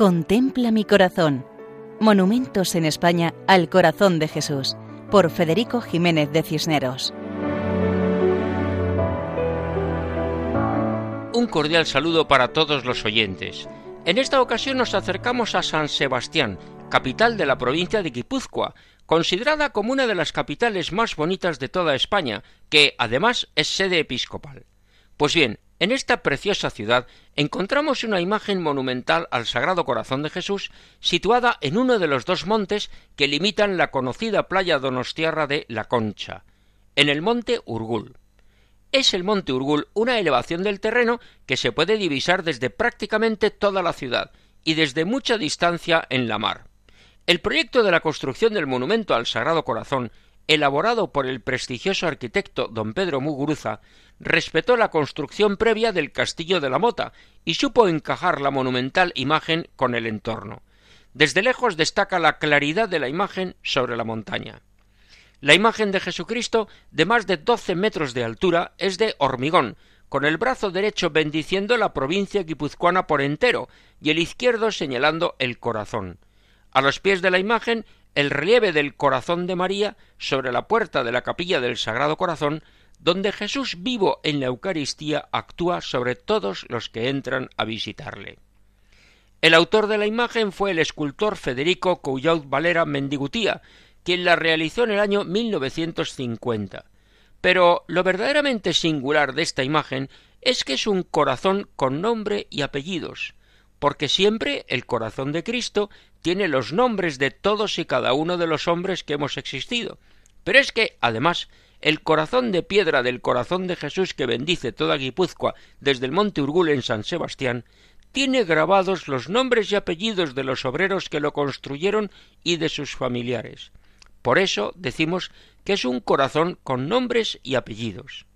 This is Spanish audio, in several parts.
Contempla mi corazón. Monumentos en España al corazón de Jesús, por Federico Jiménez de Cisneros. Un cordial saludo para todos los oyentes. En esta ocasión nos acercamos a San Sebastián, capital de la provincia de Guipúzcoa, considerada como una de las capitales más bonitas de toda España, que además es sede episcopal. Pues bien, en esta preciosa ciudad encontramos una imagen monumental al Sagrado Corazón de Jesús situada en uno de los dos montes que limitan la conocida playa donostiarra de La Concha, en el monte Urgul. Es el monte Urgul una elevación del terreno que se puede divisar desde prácticamente toda la ciudad y desde mucha distancia en la mar. El proyecto de la construcción del monumento al Sagrado Corazón elaborado por el prestigioso arquitecto don Pedro Muguruza, respetó la construcción previa del castillo de la Mota y supo encajar la monumental imagen con el entorno. Desde lejos destaca la claridad de la imagen sobre la montaña. La imagen de Jesucristo, de más de doce metros de altura, es de hormigón, con el brazo derecho bendiciendo la provincia guipuzcoana por entero y el izquierdo señalando el corazón. A los pies de la imagen el relieve del corazón de María sobre la puerta de la capilla del Sagrado Corazón, donde Jesús vivo en la Eucaristía actúa sobre todos los que entran a visitarle. El autor de la imagen fue el escultor Federico Coullaud Valera Mendigutía, quien la realizó en el año 1950. Pero lo verdaderamente singular de esta imagen es que es un corazón con nombre y apellidos, porque siempre el corazón de Cristo tiene los nombres de todos y cada uno de los hombres que hemos existido. Pero es que, además, el corazón de piedra del corazón de Jesús que bendice toda Guipúzcoa desde el monte Urgul en San Sebastián, tiene grabados los nombres y apellidos de los obreros que lo construyeron y de sus familiares. Por eso decimos que es un corazón con nombres y apellidos.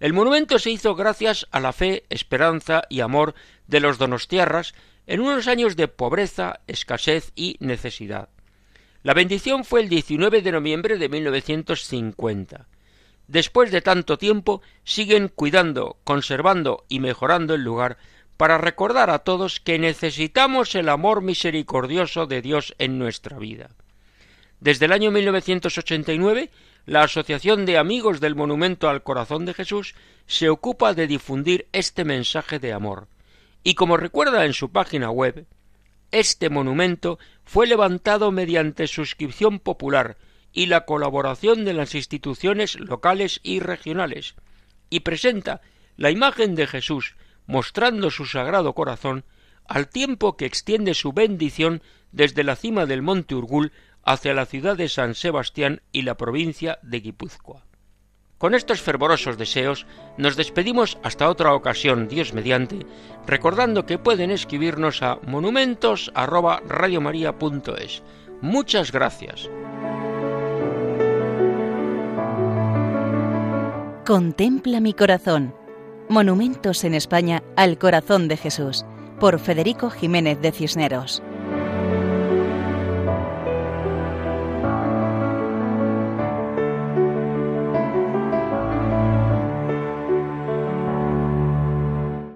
El monumento se hizo gracias a la fe, esperanza y amor de los donostiarras en unos años de pobreza, escasez y necesidad. La bendición fue el 19 de noviembre de 1950. Después de tanto tiempo siguen cuidando, conservando y mejorando el lugar para recordar a todos que necesitamos el amor misericordioso de Dios en nuestra vida. Desde el año 1989 la Asociación de Amigos del Monumento al Corazón de Jesús se ocupa de difundir este mensaje de amor. Y como recuerda en su página web, este monumento fue levantado mediante suscripción popular y la colaboración de las instituciones locales y regionales, y presenta la imagen de Jesús mostrando su sagrado corazón al tiempo que extiende su bendición desde la cima del monte Urgul hacia la ciudad de San Sebastián y la provincia de Guipúzcoa. Con estos fervorosos deseos nos despedimos hasta otra ocasión, Dios mediante, recordando que pueden escribirnos a monumentos@radiomaria.es. Muchas gracias. Contempla mi corazón. Monumentos en España al corazón de Jesús, por Federico Jiménez de Cisneros.